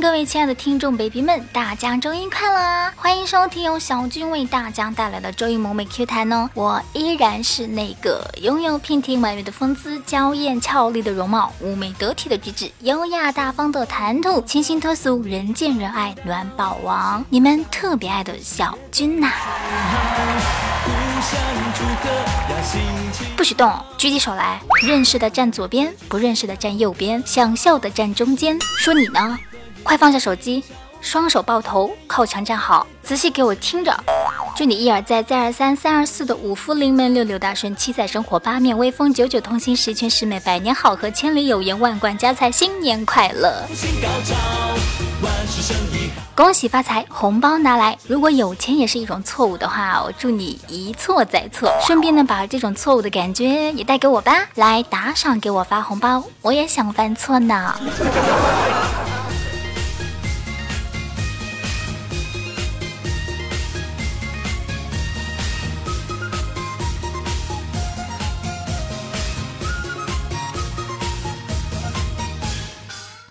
各位亲爱的听众 baby 们，大家周一快乐！欢迎收听由小军为大家带来的周一萌美 Q 弹哦。我依然是那个拥有娉婷婉约的风姿、娇艳俏丽的容貌、妩媚得体的举止、优雅大方的谈吐、清新脱俗、人见人爱、暖宝王，你们特别爱的小军呐！不许动，举起手来。认识的站左边，不认识的站右边，想笑的站中间。说你呢？快放下手机，双手抱头，靠墙站好，仔细给我听着。祝你一而再，再而三，三而四的五福临门，六六大顺，七彩生活，八面威风，九九同心，十全十美，百年好合，千里有缘，万贯家财，新年快乐！恭喜发财，红包拿来！如果有钱也是一种错误的话，我祝你一错再错。顺便呢，把这种错误的感觉也带给我吧。来打赏，给我发红包，我也想犯错呢。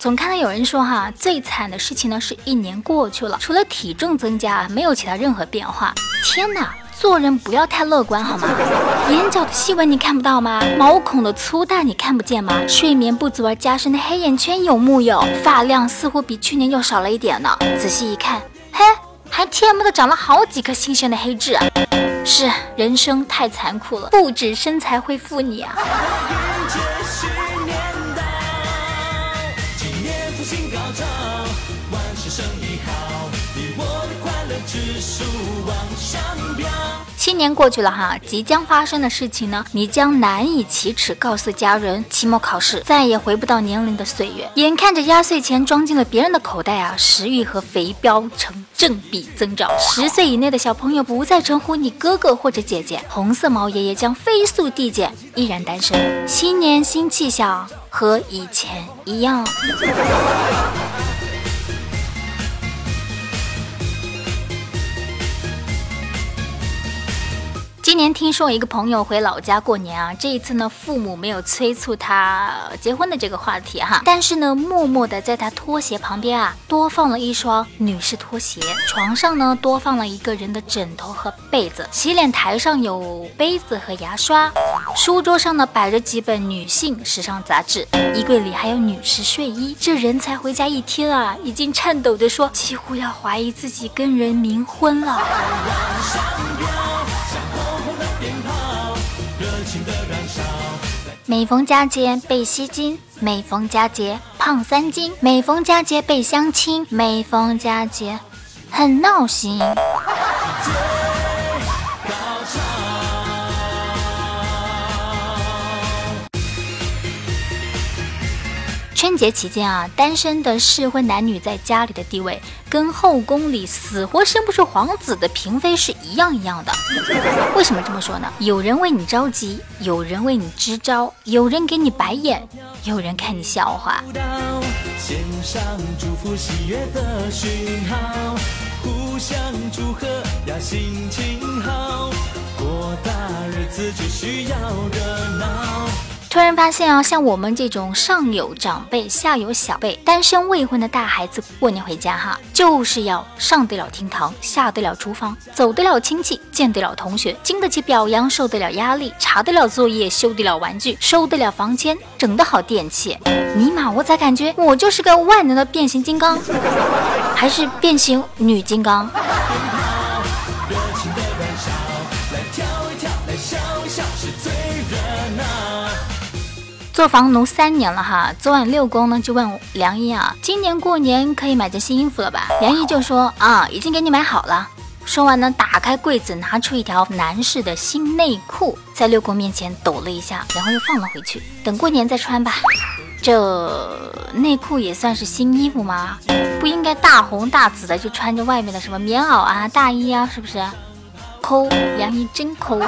总看到有人说哈，最惨的事情呢是一年过去了，除了体重增加，没有其他任何变化。天哪，做人不要太乐观好吗？眼角的细纹你看不到吗？毛孔的粗大你看不见吗？睡眠不足而加深的黑眼圈有木有？发量似乎比去年又少了一点呢。仔细一看，嘿，还 TM 的长了好几颗新鲜的黑痣！是人生太残酷了，不止身材会负你啊。新年过去了哈，即将发生的事情呢，你将难以启齿告诉家人。期末考试再也回不到年龄的岁月，眼看着压岁钱装进了别人的口袋啊，食欲和肥膘成正比增长。十岁以内的小朋友不再称呼你哥哥或者姐姐，红色毛爷爷将飞速递减，依然单身。新年新气象，和以前一样。今年听说一个朋友回老家过年啊，这一次呢，父母没有催促他结婚的这个话题哈，但是呢，默默的在他拖鞋旁边啊，多放了一双女士拖鞋，床上呢，多放了一个人的枕头和被子，洗脸台上有杯子和牙刷，书桌上呢，摆着几本女性时尚杂志，衣柜里还有女士睡衣。这人才回家一天啊，已经颤抖的说，几乎要怀疑自己跟人冥婚了。每逢佳节倍吸金，每逢佳节胖三斤，每逢佳节倍相亲，每逢佳节很闹心。春节期间啊，单身的适婚男女在家里的地位，跟后宫里死活生不出皇子的嫔妃是一样一样的。为什么这么说呢？有人为你着急，有人为你支招，有人给你白眼，有人看你笑话。献上祝福喜悦的讯号，互相祝贺呀，心情好，过大日子只需要热闹。突然发现啊，像我们这种上有长辈、下有小辈、单身未婚的大孩子，过年回家哈，就是要上得了厅堂，下得了厨房，走得了亲戚，见得了同学，经得起表扬，受得了压力，查得了作业，修得了玩具，收得了房间，整得好电器。尼玛，我咋感觉我就是个万能的变形金刚，还是变形女金刚？做房奴三年了哈，昨晚六公呢就问梁一啊，今年过年可以买件新衣服了吧？梁一就说啊，已经给你买好了。说完呢，打开柜子，拿出一条男士的新内裤，在六公面前抖了一下，然后又放了回去，等过年再穿吧。这内裤也算是新衣服吗？不应该大红大紫的就穿着外面的什么棉袄啊、大衣啊，是不是？抠，梁一真抠。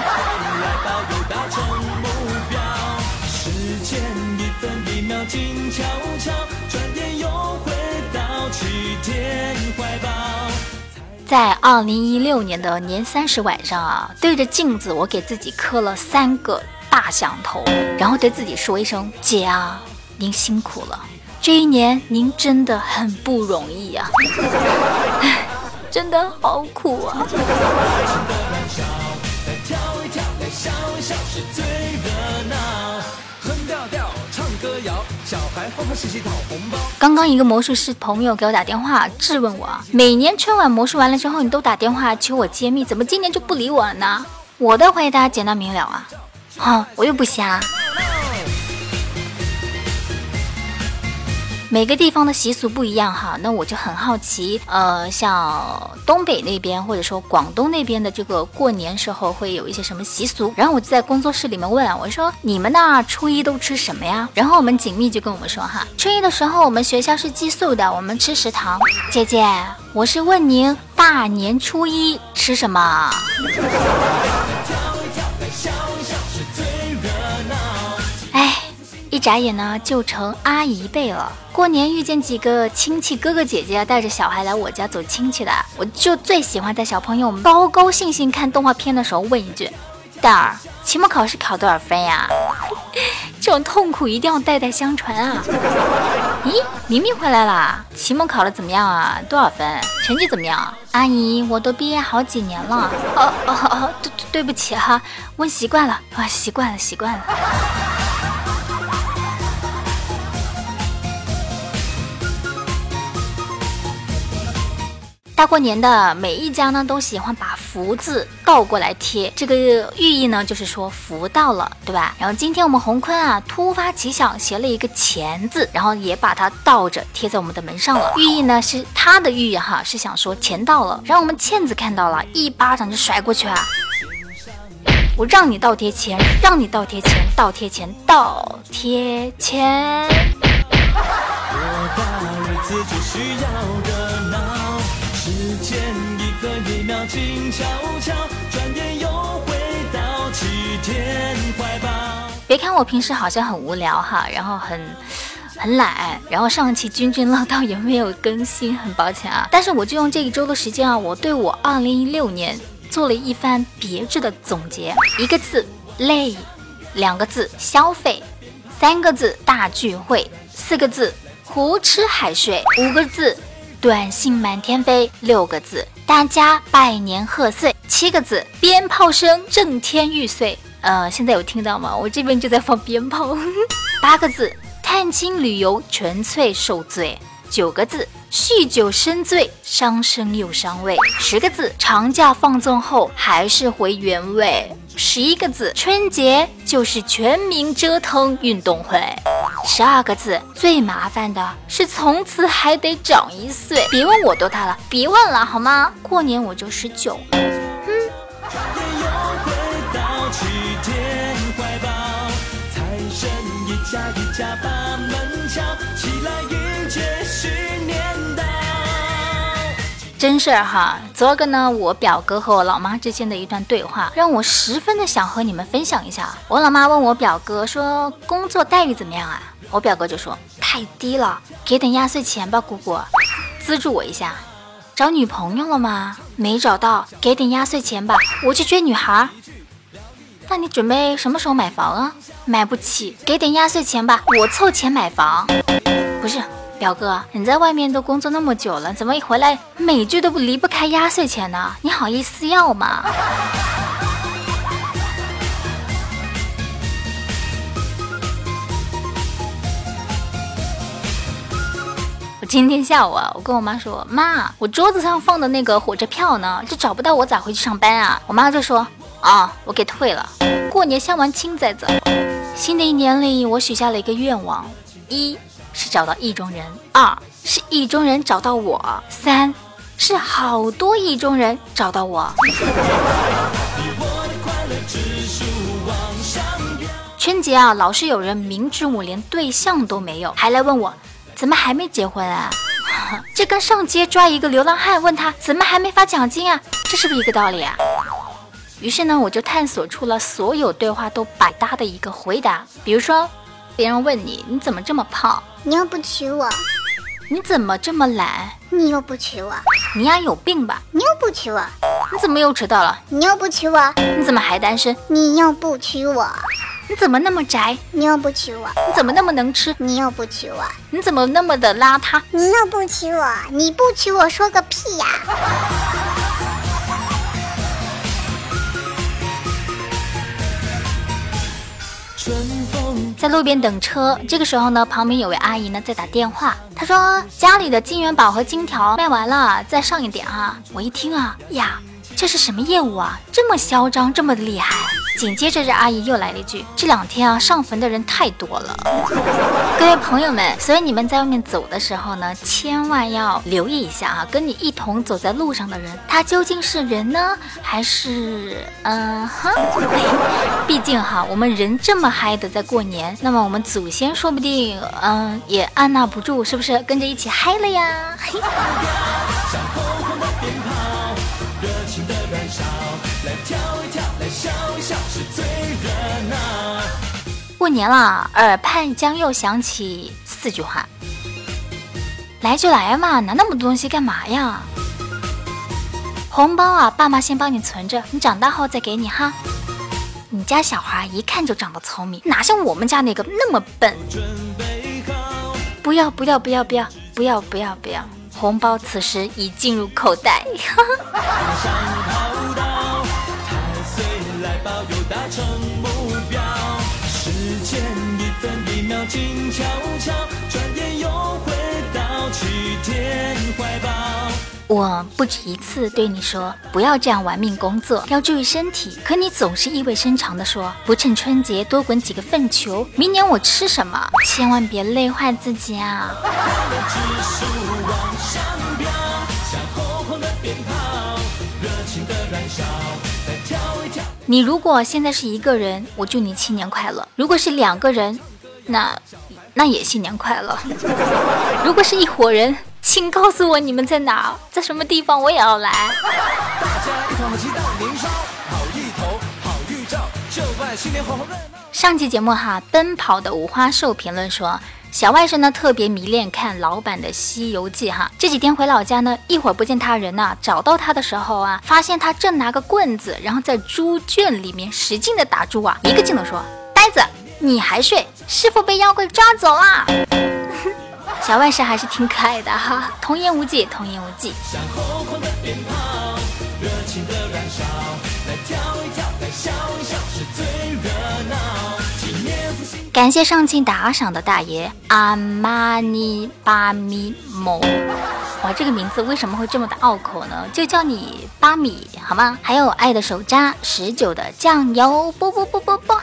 在二零一六年的年三十晚上啊，对着镜子，我给自己磕了三个大响头，然后对自己说一声：“姐啊，您辛苦了。”这一年您真的很不容易啊，真的好苦啊。刚刚一个魔术师朋友给我打电话质问我，每年春晚魔术完了之后，你都打电话求我揭秘，怎么今年就不理我了呢？我的回答简单明了啊，哦，我又不瞎。每个地方的习俗不一样哈，那我就很好奇，呃，像东北那边或者说广东那边的这个过年时候会有一些什么习俗？然后我就在工作室里面问啊，我说你们那初一都吃什么呀？然后我们锦觅就跟我们说哈，初一的时候我们学校是寄宿的，我们吃食堂。姐姐，我是问您大年初一吃什么？一眨眼呢，就成阿姨辈了。过年遇见几个亲戚哥哥姐姐带着小孩来我家走亲戚的，我就最喜欢在小朋友们高高兴兴看动画片的时候问一句：“蛋儿，期末考试考多少分呀？” 这种痛苦一定要代代相传啊！咦，明明回来啦，期末考的怎么样啊？多少分？成绩怎么样？阿姨，我都毕业好几年了。哦哦哦，对对不起哈，问习惯了啊，习惯了习惯了。大过年的，每一家呢都喜欢把福字倒过来贴，这个寓意呢就是说福到了，对吧？然后今天我们洪坤啊突发奇想写了一个钱字，然后也把它倒着贴在我们的门上了，寓意呢是他的寓意哈，是想说钱到了。然后我们倩子看到了，一巴掌就甩过去啊！我让你倒贴钱，让你倒贴钱，倒贴钱，倒贴钱。悄悄，转眼又回到起点怀抱别看我平时好像很无聊哈，然后很很懒，然后上期君君唠叨也没有更新，很抱歉啊。但是我就用这一周的时间啊，我对我二零一六年做了一番别致的总结：一个字累，两个字消费，三个字大聚会，四个字胡吃海睡，五个字。短信满天飞，六个字，大家拜年贺岁，七个字，鞭炮声震天欲碎。呃，现在有听到吗？我这边就在放鞭炮。八个字，探亲旅游纯粹受罪。九个字，酗酒生醉，伤身又伤胃。十个字，长假放纵后还是回原位。十一个字，春节就是全民折腾运动会。十二个字，最麻烦的是从此还得长一岁。别问我多大了，别问了好吗？过年我就十九。真事儿哈，昨个呢，我表哥和我老妈之间的一段对话，让我十分的想和你们分享一下。我老妈问我表哥说，工作待遇怎么样啊？我表哥就说太低了，给点压岁钱吧，姑姑，资助我一下。找女朋友了吗？没找到，给点压岁钱吧，我去追女孩。那你准备什么时候买房啊？买不起，给点压岁钱吧，我凑钱买房。不是。表哥，你在外面都工作那么久了，怎么一回来每句都不离不开压岁钱呢？你好意思要吗？我今天下午啊，我跟我妈说，妈，我桌子上放的那个火车票呢，就找不到，我咋回去上班啊？我妈就说，啊，我给退了，过年相完亲再走。新的一年里，我许下了一个愿望，一。是找到意中人，二是意中人找到我，三是好多意中人找到我。春节啊，老是有人明知我连对象都没有，还来问我怎么还没结婚啊？这跟上街抓一个流浪汉问他怎么还没发奖金啊，这是不是一个道理啊？于是呢，我就探索出了所有对话都百搭的一个回答，比如说。别人问你你怎么这么胖？你又不娶我。你怎么这么懒？你又不娶我。你丫有病吧？你又不娶我。你怎么又迟到了？你又不娶我。你怎么还单身？你又不娶我。你怎么那么宅？你又不娶我，你怎么那么能吃？你又不娶我，你怎么那么的邋遢？你又不娶我，你不娶我说个屁呀！在路边等车，这个时候呢，旁边有位阿姨呢在打电话，她说家里的金元宝和金条卖完了，再上一点啊！我一听啊，呀，这是什么业务啊？这么嚣张，这么的厉害！紧接着，这阿姨又来了一句：“这两天啊，上坟的人太多了。”各位朋友们，所以你们在外面走的时候呢，千万要留意一下啊，跟你一同走在路上的人，他究竟是人呢，还是嗯哼？毕竟哈，我们人这么嗨的在过年，那么我们祖先说不定嗯也按捺不住，是不是跟着一起嗨了呀？嘿。过年了，耳畔将又响起四句话：来就来嘛，拿那么多东西干嘛呀？红包啊，爸妈先帮你存着，你长大后再给你哈。家小孩一看就长得聪明，哪像我们家那个那么笨。不要不要不要不要不要不要不要，红包此时已进入口袋。静悄悄，转眼又回到起点怀抱。我不止一次对你说，不要这样玩命工作，要注意身体。可你总是意味深长地说，不趁春节多滚几个粪球，明年我吃什么？千万别累坏自己啊！你如果现在是一个人，我祝你新年快乐；如果是两个人，那，那也新年快乐。如果是一伙人，请告诉我你们在哪，在什么地方，我也要来。上期节目哈，奔跑的五花兽评论说，小外甥呢特别迷恋看老版的《西游记》哈。这几天回老家呢，一会儿不见他人呐，找到他的时候啊，发现他正拿个棍子，然后在猪圈里面使劲的打猪啊。一个劲的说，呆子。你还睡？师傅被妖怪抓走啦！小外甥还是挺可爱的哈，童言无忌，童言无忌。感谢上期打赏的大爷阿玛尼巴米某，哇，这个名字为什么会这么的拗口呢？就叫你巴米好吗？还有爱的手札十九的酱油，啵啵啵啵啵。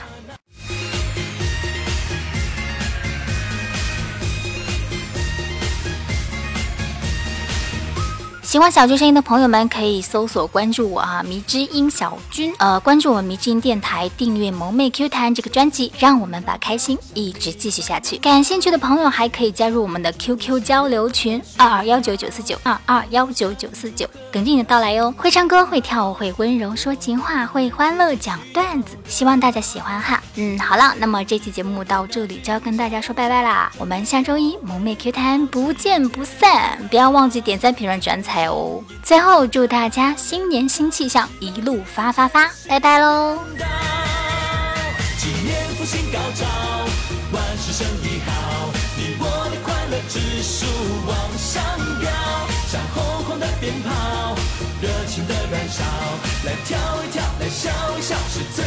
喜欢小军声音的朋友们，可以搜索关注我啊，迷之音小军。呃，关注我迷之音电台，订阅萌妹 Q 弹这个专辑，让我们把开心一直继续下去。感兴趣的朋友还可以加入我们的 QQ 交流群二二幺九九四九二二幺九九四九，等着你的到来哟。会唱歌，会跳舞，会温柔说情话，会欢乐讲段子，希望大家喜欢哈。嗯，好了，那么这期节目到这里就要跟大家说拜拜啦，我们下周一萌妹 Q 弹不见不散，不要忘记点赞、评论、转采。哦，最后祝大家新年新气象，一路发发发，拜拜喽！万事胜意好，你我的快乐指数往上飙，像红红的鞭炮，热情的燃烧，来跳一跳。来笑一笑，是最